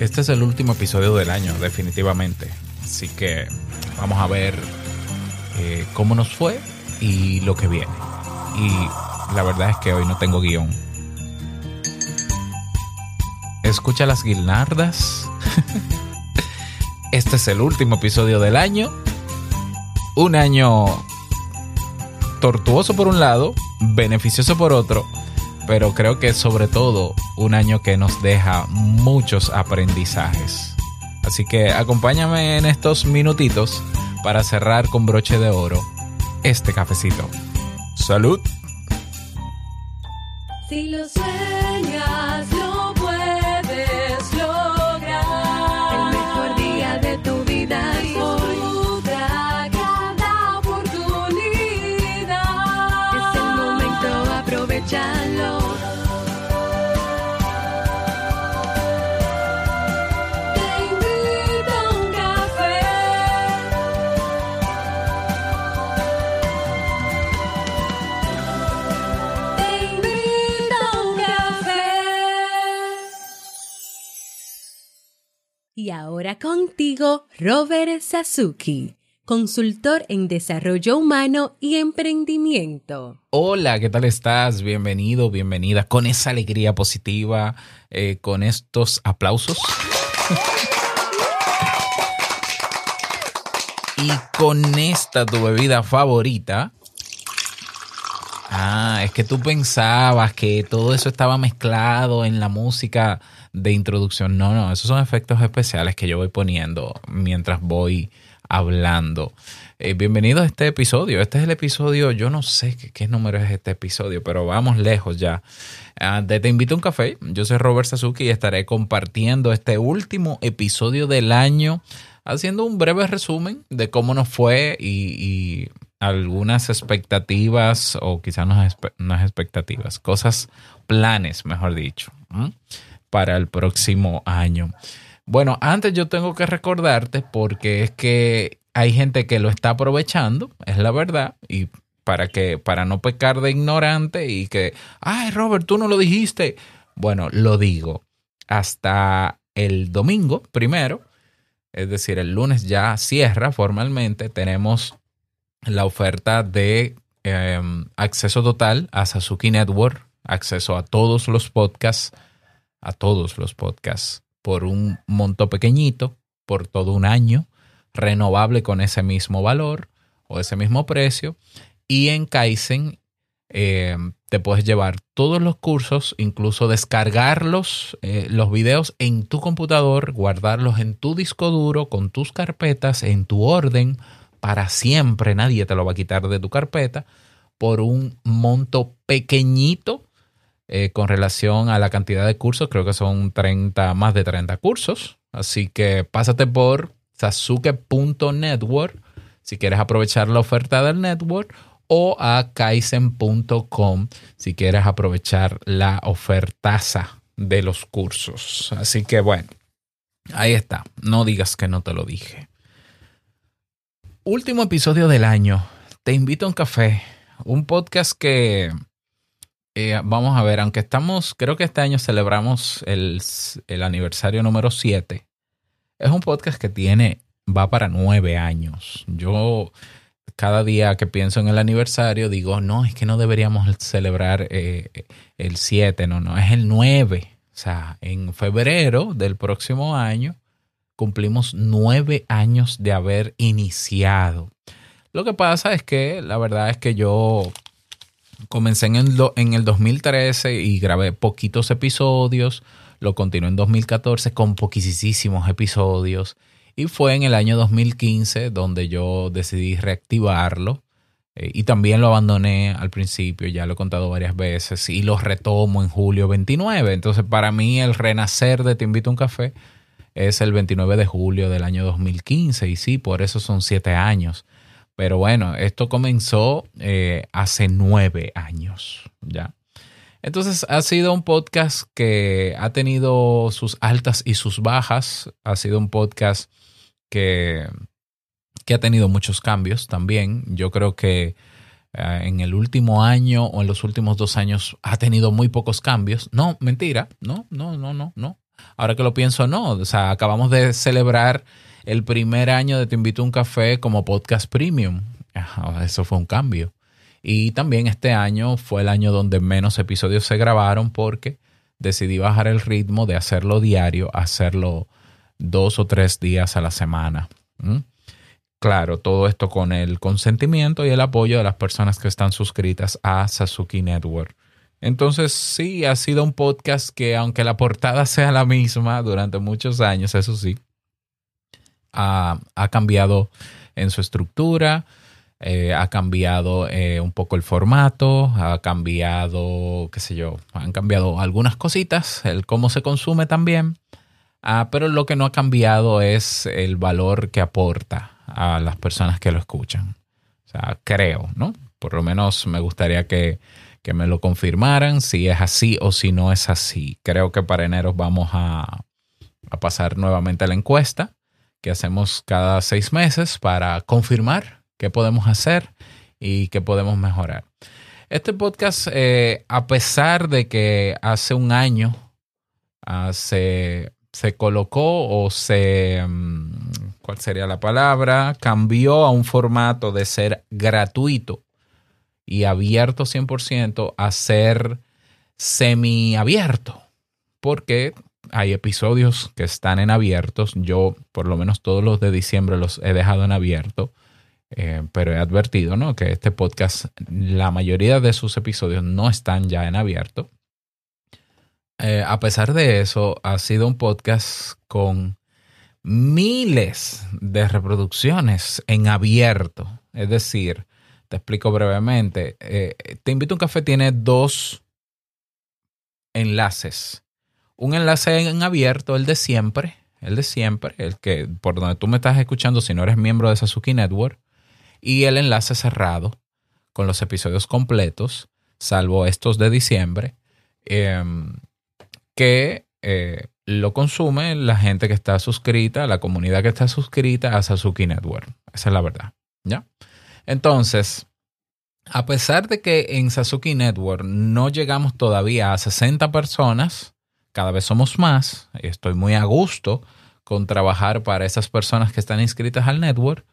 este es el último episodio del año, definitivamente. Así que vamos a ver eh, cómo nos fue y lo que viene. Y la verdad es que hoy no tengo guion. Escucha las guirnaldas. este es el último episodio del año. Un año tortuoso por un lado, beneficioso por otro, pero creo que sobre todo un año que nos deja muchos aprendizajes. Así que acompáñame en estos minutitos para cerrar con broche de oro este cafecito. Salud. Si lo sueñas, ahora contigo, Robert Sasuki, consultor en desarrollo humano y emprendimiento. Hola, ¿qué tal estás? Bienvenido, bienvenida. Con esa alegría positiva, eh, con estos aplausos. y con esta tu bebida favorita. Ah, es que tú pensabas que todo eso estaba mezclado en la música de introducción. No, no, esos son efectos especiales que yo voy poniendo mientras voy hablando. Eh, bienvenido a este episodio. Este es el episodio, yo no sé qué, número es este episodio, pero vamos lejos ya. Ah, Te invito a un café. Yo soy Robert Sasuki y estaré compartiendo este último episodio del año, haciendo un breve resumen de cómo nos fue y algunas expectativas, o quizás no es expectativas, cosas, planes, mejor dicho, para el próximo año. Bueno, antes yo tengo que recordarte porque es que hay gente que lo está aprovechando, es la verdad, y para que para no pecar de ignorante y que, ay, Robert, tú no lo dijiste. Bueno, lo digo. Hasta el domingo primero, es decir, el lunes ya cierra formalmente, tenemos la oferta de eh, acceso total a Sasuki Network, acceso a todos los podcasts, a todos los podcasts por un monto pequeñito, por todo un año, renovable con ese mismo valor o ese mismo precio. Y en Kaizen eh, te puedes llevar todos los cursos, incluso descargarlos, eh, los videos en tu computador, guardarlos en tu disco duro, con tus carpetas, en tu orden, para siempre. Nadie te lo va a quitar de tu carpeta por un monto pequeñito eh, con relación a la cantidad de cursos. Creo que son 30, más de 30 cursos. Así que pásate por sasuke.network si quieres aprovechar la oferta del network o a kaizen.com si quieres aprovechar la ofertaza de los cursos. Así que bueno, ahí está. No digas que no te lo dije. Último episodio del año. Te invito a un café. Un podcast que eh, vamos a ver, aunque estamos, creo que este año celebramos el, el aniversario número 7. Es un podcast que tiene, va para nueve años. Yo cada día que pienso en el aniversario digo, no, es que no deberíamos celebrar eh, el 7, no, no, es el 9. O sea, en febrero del próximo año cumplimos nueve años de haber iniciado. Lo que pasa es que la verdad es que yo comencé en el, en el 2013 y grabé poquitos episodios. Lo continué en 2014 con poquísimos episodios. Y fue en el año 2015 donde yo decidí reactivarlo. Eh, y también lo abandoné al principio, ya lo he contado varias veces. Y lo retomo en julio 29. Entonces, para mí, el renacer de Te invito a un café es el 29 de julio del año 2015. Y sí, por eso son siete años. Pero bueno, esto comenzó eh, hace nueve años ya. Entonces ha sido un podcast que ha tenido sus altas y sus bajas. Ha sido un podcast que, que ha tenido muchos cambios también. Yo creo que eh, en el último año o en los últimos dos años ha tenido muy pocos cambios. No, mentira. No, no, no, no, no. Ahora que lo pienso, no. O sea, acabamos de celebrar el primer año de Te Invito a un Café como podcast premium. Eso fue un cambio. Y también este año fue el año donde menos episodios se grabaron porque decidí bajar el ritmo de hacerlo diario, a hacerlo dos o tres días a la semana. ¿Mm? Claro, todo esto con el consentimiento y el apoyo de las personas que están suscritas a Sasuki Network. Entonces, sí, ha sido un podcast que, aunque la portada sea la misma durante muchos años, eso sí, ha, ha cambiado en su estructura, eh, ha cambiado eh, un poco el formato, ha cambiado, qué sé yo, han cambiado algunas cositas, el cómo se consume también, Ah, pero lo que no ha cambiado es el valor que aporta a las personas que lo escuchan. O sea, creo, ¿no? Por lo menos me gustaría que, que me lo confirmaran si es así o si no es así. Creo que para enero vamos a, a pasar nuevamente a la encuesta que hacemos cada seis meses para confirmar qué podemos hacer y qué podemos mejorar. Este podcast, eh, a pesar de que hace un año ah, se, se colocó o se, mm, ¿cuál sería la palabra? Cambió a un formato de ser gratuito y abierto 100% a ser semiabierto. Porque hay episodios que están en abiertos. Yo, por lo menos todos los de diciembre los he dejado en abierto. Eh, pero he advertido ¿no? que este podcast, la mayoría de sus episodios no están ya en abierto. Eh, a pesar de eso, ha sido un podcast con miles de reproducciones en abierto. Es decir, te explico brevemente. eh, te invito a un café tiene dos enlaces. Un enlace en abierto, el de siempre, el de siempre, el que por donde tú me estás escuchando si no eres miembro de Sasuki Network, y el enlace cerrado con los episodios completos, salvo estos de diciembre, em, que eh, lo consume la gente que está suscrita, la comunidad que está suscrita a Sasuki Network. Esa es la verdad. ¿Ya? Entonces, a pesar de que en Sasuki Network no llegamos todavía a 60 personas, cada vez somos más, estoy muy a gusto con trabajar para esas personas que están inscritas al network.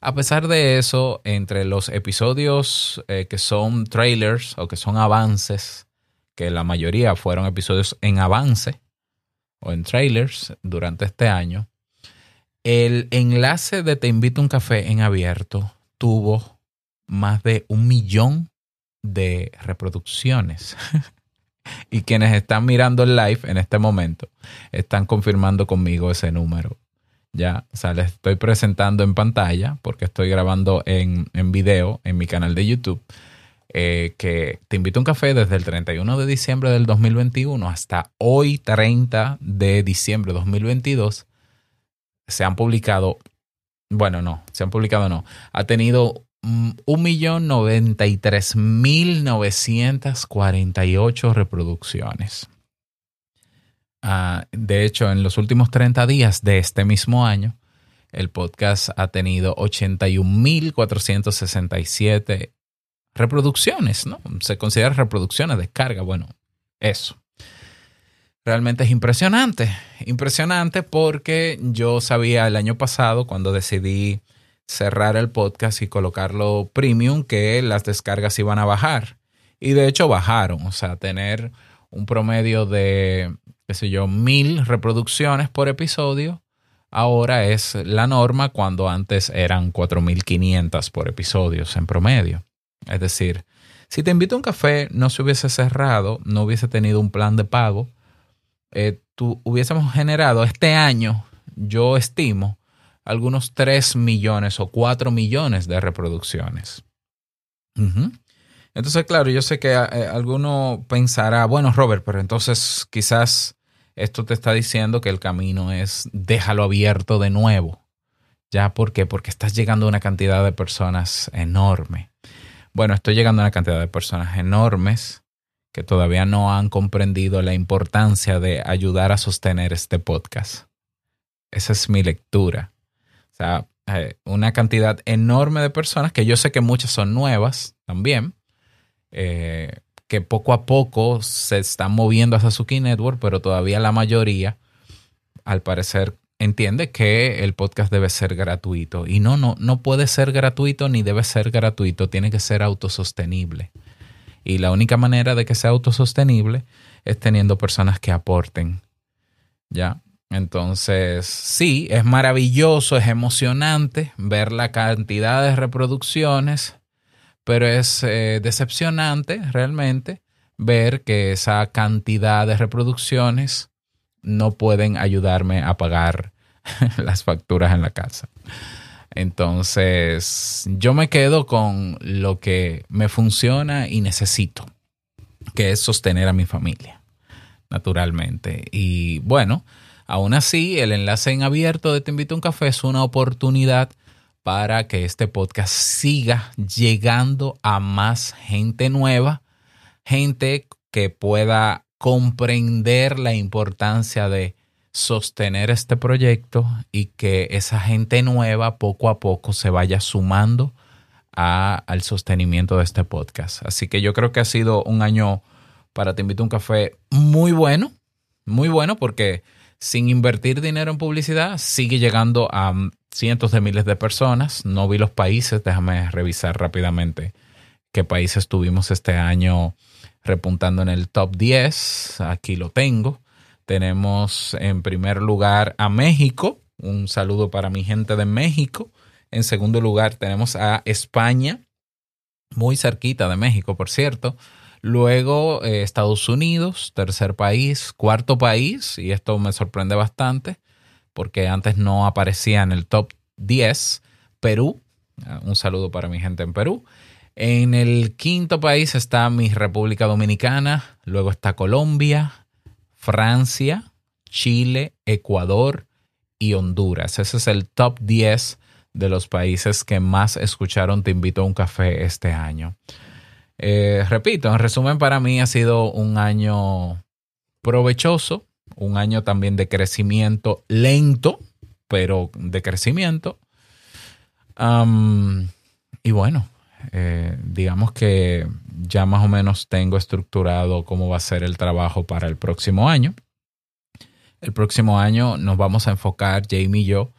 A pesar de eso, entre los episodios eh, que son trailers o que son avances, que la mayoría fueron episodios en avance o en trailers durante este año, el enlace de Te invito a un café en abierto tuvo más de un millón de reproducciones. y quienes están mirando el live en este momento están confirmando conmigo ese número. Ya, o sea, les estoy presentando en pantalla porque estoy grabando en, en video en mi canal de YouTube. eh, que te invito a un café desde el 31 de diciembre del 2021 hasta hoy 30 de diciembre de 2022 se han publicado, bueno, no, se han publicado no, ha tenido mm, 1.093.948 reproducciones. Ah, de hecho, en los últimos 30 días de este mismo año, el podcast ha tenido 81.467 reproducciones, ¿no? Se considera reproducciones, descarga, bueno, eso. Realmente es impresionante, impresionante porque yo sabía el año pasado cuando decidí cerrar el podcast y colocarlo premium que las descargas iban a bajar. Y de hecho bajaron, o sea, tener un promedio de, qué sé yo, mil reproducciones por episodio, ahora es la norma cuando antes eran 4.500 por episodios en promedio. Es decir, si te invito a un café, no se hubiese cerrado, no hubiese tenido un plan de pago, eh, tú, hubiésemos generado este año, yo estimo, algunos 3 millones o 4 millones de reproducciones. Entonces, claro, yo sé que eh, alguno pensará, bueno, Robert, pero entonces quizás esto te está diciendo que el camino es déjalo abierto de nuevo. ¿Ya por qué? Porque estás llegando a una cantidad de personas enorme. Bueno, estoy llegando a una cantidad de personas enormes que todavía no han comprendido la importancia de ayudar a sostener este podcast. Esa es mi lectura. O sea, eh, una cantidad enorme de personas que yo sé que muchas son nuevas también, eh, que poco a poco se están moviendo a Sasuke Network, pero todavía la mayoría, al parecer, entiende que el podcast debe ser gratuito. Y no, no, no puede ser gratuito ni debe ser gratuito, tiene que ser autosostenible. Y la única manera de que sea autosostenible es teniendo personas que aporten. ¿Ya? Entonces, sí, es maravilloso, es emocionante ver la cantidad de reproducciones, pero es eh, decepcionante realmente ver que esa cantidad de reproducciones no pueden ayudarme a pagar las facturas en la casa. Entonces, yo me quedo con lo que me funciona y necesito, que es sostener a mi familia, naturalmente. Y bueno, aún así, el enlace en abierto de Te invito a un café es una oportunidad para que este podcast siga llegando a más gente nueva, gente que pueda comprender la importancia de sostener este proyecto y que esa gente nueva poco a poco se vaya sumando a- al sostenimiento de este podcast. Así que yo creo que ha sido un año para Te invito a un café muy bueno, muy bueno porque sin invertir dinero en publicidad sigue llegando a cientos de miles de personas. No vi los países, déjame revisar rápidamente qué países tuvimos este año repuntando en el top 10. Aquí lo tengo. Tenemos en primer lugar a México. Un saludo para mi gente de México. En segundo lugar tenemos a España, muy cerquita de México, por cierto. Luego eh, Estados Unidos, tercer país. Cuarto país, y esto me sorprende bastante, porque antes no aparecía en el top 10, Perú. Ah, Un saludo para mi gente en Perú. En el quinto país está mi República Dominicana, luego está Colombia, Francia, Chile, Ecuador y Honduras. Ese es el top 10 de los países que más escucharon Te invito a un café este año. Eh, repito, en resumen, para mí ha sido un año provechoso, un año también de crecimiento lento, pero de crecimiento. Y bueno, eh, digamos que ya más o menos tengo estructurado cómo va a ser el trabajo para el próximo año. El próximo año nos vamos a enfocar, Jamie y yo,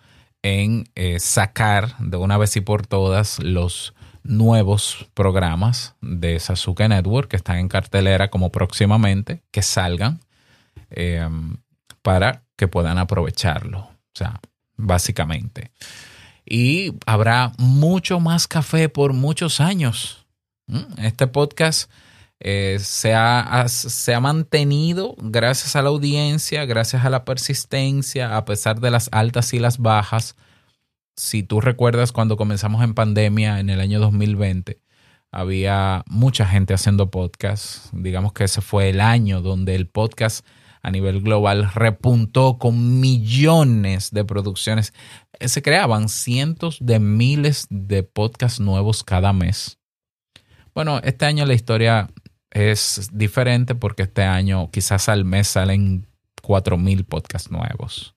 en eh, sacar de una vez y por todas los nuevos programas de Sasuke Network que están en cartelera como próximamente, que salgan eh, para que puedan aprovecharlo. O sea, básicamente. Y habrá mucho más café por muchos años. ¿Mm? Este podcast eh, se, ha, se ha mantenido gracias a la audiencia, gracias a la persistencia, a pesar de las altas y las bajas. Si tú recuerdas cuando comenzamos en pandemia en el año 2020, había mucha gente haciendo podcast. Digamos que ese fue el año donde el podcast a nivel global repuntó con millones de producciones. Eh, Se creaban cientos de miles de podcasts nuevos cada mes. Bueno, este año la historia es diferente porque este año quizás al mes salen 4.000 podcasts nuevos.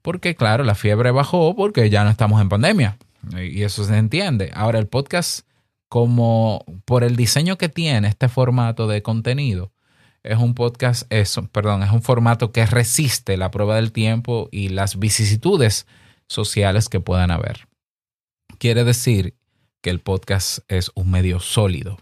Porque claro, la fiebre bajó porque ya no estamos en pandemia. Y eso se entiende. Ahora el podcast, como por el diseño que tiene este formato de contenido, es un podcast, perdón, es un formato que resiste la prueba del tiempo y las vicisitudes sociales que puedan haber. Quiere decir que el podcast es un medio sólido.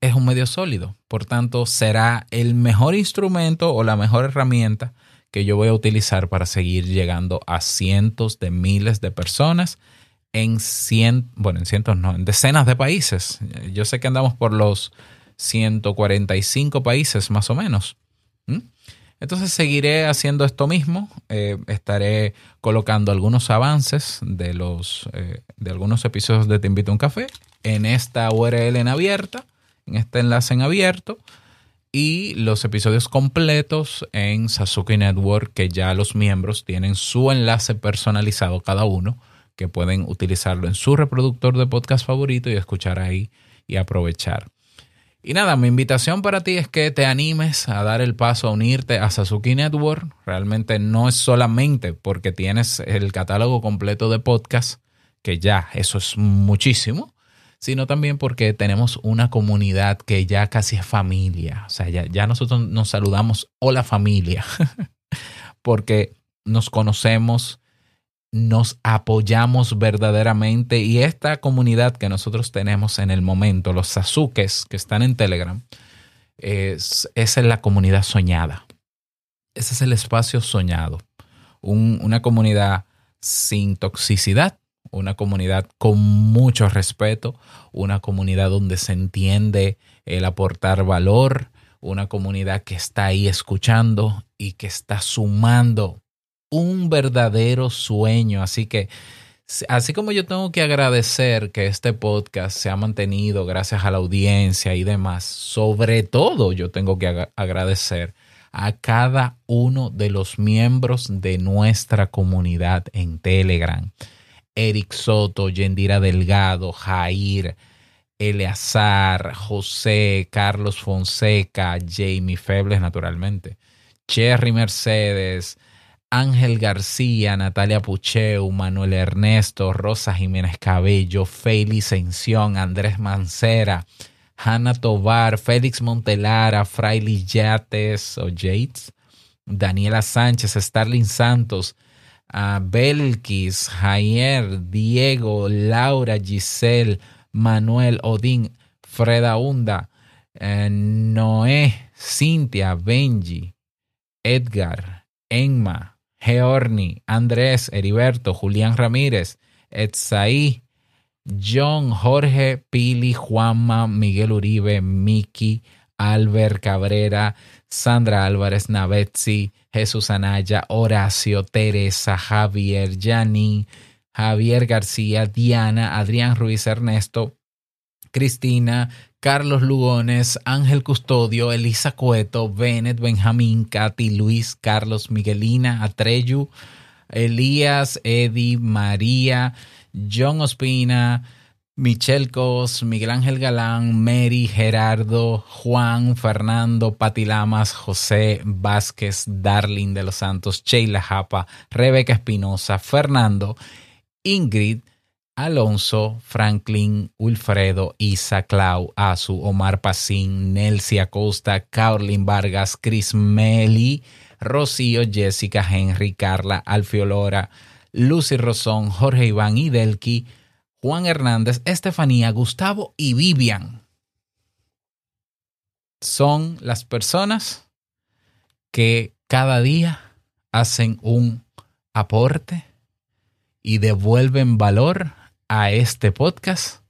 Es un medio sólido. Por tanto, será el mejor instrumento o la mejor herramienta que yo voy a utilizar para seguir llegando a cientos de miles de personas en cien, bueno, en cientos no, en decenas de países. Yo sé que andamos por los 145 países más o menos. ¿Mm? Entonces seguiré haciendo esto mismo. Eh, estaré colocando algunos avances de los eh, de algunos episodios de Te invito a un café en esta URL en abierta, en este enlace en abierto y los episodios completos en Sasuke Network que ya los miembros tienen su enlace personalizado cada uno que pueden utilizarlo en su reproductor de podcast favorito y escuchar ahí y aprovechar. Y nada, mi invitación para ti es que te animes a dar el paso a unirte a Sasuke Network. Realmente no es solamente porque tienes el catálogo completo de podcast, que ya eso es muchísimo, sino también porque tenemos una comunidad que ya casi es familia. O sea, ya, ya nosotros nos saludamos, hola familia, porque nos conocemos, nos apoyamos verdaderamente y esta comunidad que nosotros tenemos en el momento, los Sasukes que están en Telegram, es, esa es la comunidad soñada. Ese es el espacio soñado. Un- una comunidad sin toxicidad, una comunidad con mucho respeto, una comunidad donde se entiende el aportar valor, una comunidad que está ahí escuchando y que está sumando un verdadero sueño. Así que, así como yo tengo que agradecer que este podcast se ha mantenido gracias a la audiencia y demás, sobre todo yo tengo que ag- agradecer a cada uno de los miembros de nuestra comunidad en Telegram. Eric Soto, Yendira Delgado, Jair, Eleazar, José, Carlos Fonseca, Jamie Febles, naturalmente, Cherry Mercedes, Ángel García, Natalia Pucheu, Manuel Ernesto, Rosa Jiménez Cabello, Félix Sención, Andrés Mancera, Hanna Tobar, Félix Montelara, Fraile Yates o Yates, Daniela Sánchez, Starling Santos, a Belkis, Jair, Diego, Laura, Giselle, Manuel, Odín, Freda Hunda, eh, Noé, Cintia, Benji, Edgar, Enma, Georni, Andrés, Heriberto, Julián Ramírez, Etsaí, John, Jorge, Pili, Juanma, Miguel Uribe, Miki, Albert Cabrera, Sandra Álvarez, Navetzi, Jesús Anaya, Horacio, Teresa, Javier, Janine, Javier García, Diana, Adrián Ruiz Ernesto, Cristina, Carlos Lugones, Ángel Custodio, Elisa Cueto, Bennett, Benjamín, Katy, Luis, Carlos, Miguelina, Atreyu, Elías, Eddie, María, John Ospina, Michelle Cos, Miguel Ángel Galán, Mary, Gerardo, Juan, Fernando, Pati Lamas, José Vázquez, Darling de los Santos, Sheila Japa, Rebeca Espinosa, Fernando, Ingrid, Alonso, Franklin, Wilfredo, Isa, Clau, Azu, Omar Pacín, Nelcy Acosta, Caroline Vargas, Chris Meli, Rocío, Jessica, Henry, Carla, Alfiolora, Lucy Rosón, Jorge Iván y Delki, Juan Hernández, Estefanía, Gustavo y Vivian. Son las personas que cada día hacen un aporte y devuelven valor a este podcast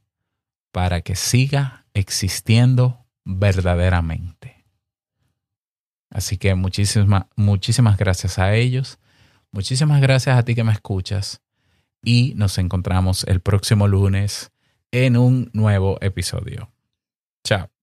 para que siga existiendo verdaderamente. Así que muchísimas, muchísimas gracias a ellos. Muchísimas gracias a ti que me escuchas. Y nos encontramos el próximo lunes en un nuevo episodio. Chao.